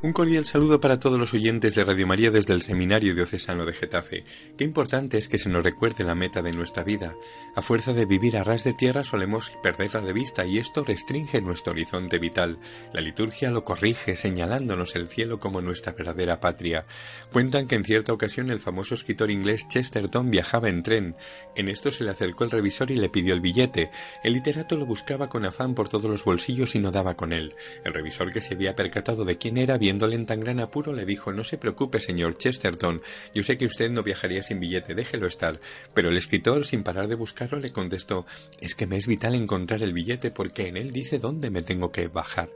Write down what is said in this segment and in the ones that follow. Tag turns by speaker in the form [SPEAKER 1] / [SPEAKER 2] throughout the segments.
[SPEAKER 1] Un cordial saludo para todos los oyentes de Radio María desde el Seminario Diocesano de Getafe. Qué importante es que se nos recuerde la meta de nuestra vida. A fuerza de vivir a ras de tierra solemos perderla de vista y esto restringe nuestro horizonte vital. La liturgia lo corrige señalándonos el cielo como nuestra verdadera patria. Cuentan que en cierta ocasión el famoso escritor inglés Chesterton viajaba en tren. En esto se le acercó el revisor y le pidió el billete. El literato lo buscaba con afán por todos los bolsillos y no daba con él. El revisor que se había percatado de quién era viéndole en tan gran apuro, le dijo No se preocupe, señor Chesterton, yo sé que usted no viajaría sin billete, déjelo estar. Pero el escritor, sin parar de buscarlo, le contestó Es que me es vital encontrar el billete porque en él dice dónde me tengo que bajar.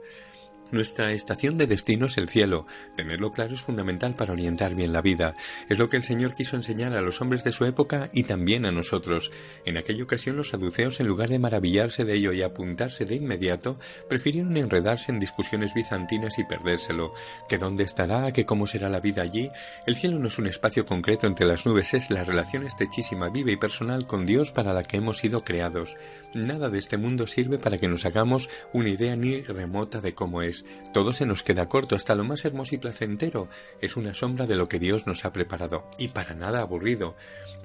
[SPEAKER 1] Nuestra estación de destino es el cielo. Tenerlo claro es fundamental para orientar bien la vida. Es lo que el Señor quiso enseñar a los hombres de su época y también a nosotros. En aquella ocasión los saduceos, en lugar de maravillarse de ello y apuntarse de inmediato, prefirieron enredarse en discusiones bizantinas y perdérselo. Que dónde estará, que cómo será la vida allí. El cielo no es un espacio concreto entre las nubes, es la relación estrechísima, viva y personal con Dios para la que hemos sido creados. Nada de este mundo sirve para que nos hagamos una idea ni remota de cómo es. Todo se nos queda corto, hasta lo más hermoso y placentero es una sombra de lo que Dios nos ha preparado, y para nada aburrido.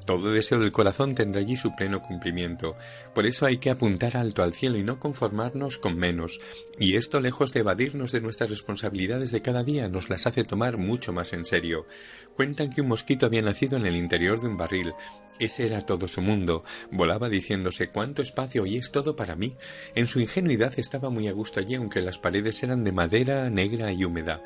[SPEAKER 1] Todo deseo del corazón tendrá allí su pleno cumplimiento. Por eso hay que apuntar alto al cielo y no conformarnos con menos. Y esto, lejos de evadirnos de nuestras responsabilidades de cada día, nos las hace tomar mucho más en serio. Cuentan que un mosquito había nacido en el interior de un barril. Ese era todo su mundo. Volaba diciéndose cuánto espacio y es todo para mí. En su ingenuidad estaba muy a gusto allí, aunque las paredes eran de madera negra y húmeda.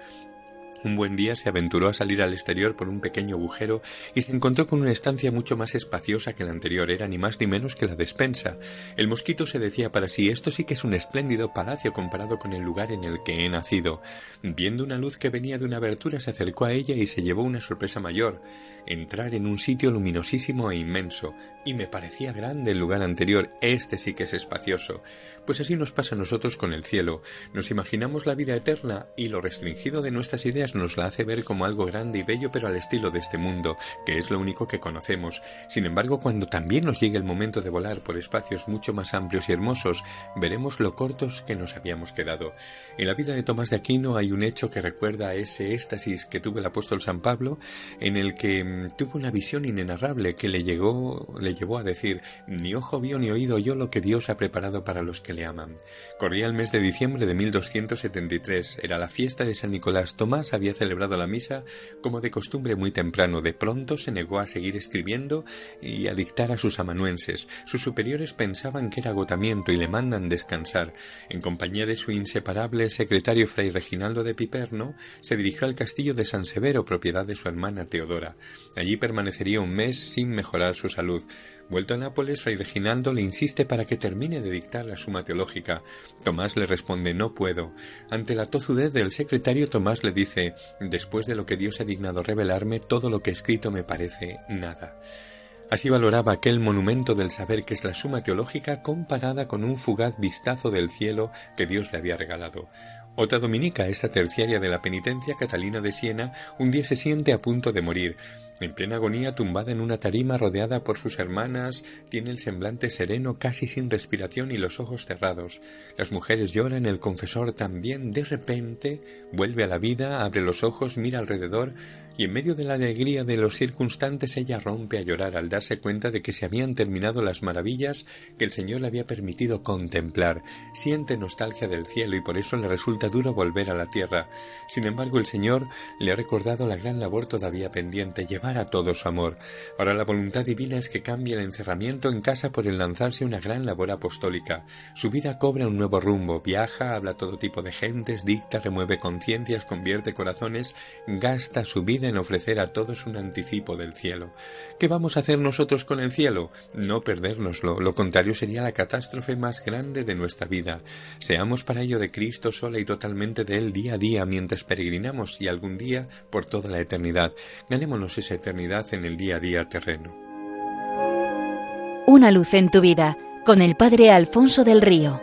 [SPEAKER 1] Un buen día se aventuró a salir al exterior por un pequeño agujero y se encontró con una estancia mucho más espaciosa que la anterior, era ni más ni menos que la despensa. El mosquito se decía para sí esto sí que es un espléndido palacio comparado con el lugar en el que he nacido. Viendo una luz que venía de una abertura se acercó a ella y se llevó una sorpresa mayor entrar en un sitio luminosísimo e inmenso, y me parecía grande el lugar anterior, este sí que es espacioso. Pues así nos pasa a nosotros con el cielo. Nos imaginamos la vida eterna y lo restringido de nuestras ideas nos la hace ver como algo grande y bello pero al estilo de este mundo, que es lo único que conocemos. Sin embargo, cuando también nos llegue el momento de volar por espacios mucho más amplios y hermosos, veremos lo cortos que nos habíamos quedado. En la vida de Tomás de Aquino hay un hecho que recuerda a ese éxtasis que tuvo el apóstol San Pablo, en el que mm, tuvo una visión inenarrable que le llegó, le llevó a decir, ni ojo vio ni oído yo lo que Dios ha preparado para los que le aman. Corría el mes de diciembre de 1273, era la fiesta de San Nicolás. Tomás había celebrado la misa como de costumbre muy temprano. De pronto se negó a seguir escribiendo y a dictar a sus amanuenses. Sus superiores pensaban que era agotamiento y le mandan descansar. En compañía de su inseparable secretario Fray Reginaldo de Piperno, se dirigió al castillo de San Severo, propiedad de su hermana Teodora. Allí permanecería un mes sin mejorar su salud. Vuelto a Nápoles, Fray Reginaldo le insiste para que termine de dictar la suma teológica. Tomás le responde no puedo. Ante la tozudez del secretario, Tomás le dice después de lo que Dios ha dignado revelarme, todo lo que he escrito me parece nada. Así valoraba aquel monumento del saber que es la suma teológica comparada con un fugaz vistazo del cielo que Dios le había regalado. Otra dominica, esta terciaria de la penitencia, Catalina de Siena, un día se siente a punto de morir. En plena agonía, tumbada en una tarima rodeada por sus hermanas, tiene el semblante sereno, casi sin respiración y los ojos cerrados. Las mujeres lloran, el confesor también, de repente, vuelve a la vida, abre los ojos, mira alrededor, y en medio de la alegría de los circunstantes ella rompe a llorar al darse cuenta de que se habían terminado las maravillas que el Señor le había permitido contemplar. Siente nostalgia del cielo y por eso le resulta duro volver a la tierra. Sin embargo, el Señor le ha recordado la gran labor todavía pendiente, llevar a todo su amor. Ahora la voluntad divina es que cambie el encerramiento en casa por el lanzarse una gran labor apostólica. Su vida cobra un nuevo rumbo, viaja, habla todo tipo de gentes, dicta, remueve conciencias, convierte corazones, gasta su vida en ofrecer a todos un anticipo del cielo. ¿Qué vamos a hacer nosotros con el cielo? No perdérnoslo, lo contrario sería la catástrofe más grande de nuestra vida. Seamos para ello de Cristo sola y totalmente de Él día a día mientras peregrinamos y algún día por toda la eternidad. Ganémonos eternidad en el día a día terreno.
[SPEAKER 2] Una luz en tu vida con el Padre Alfonso del Río.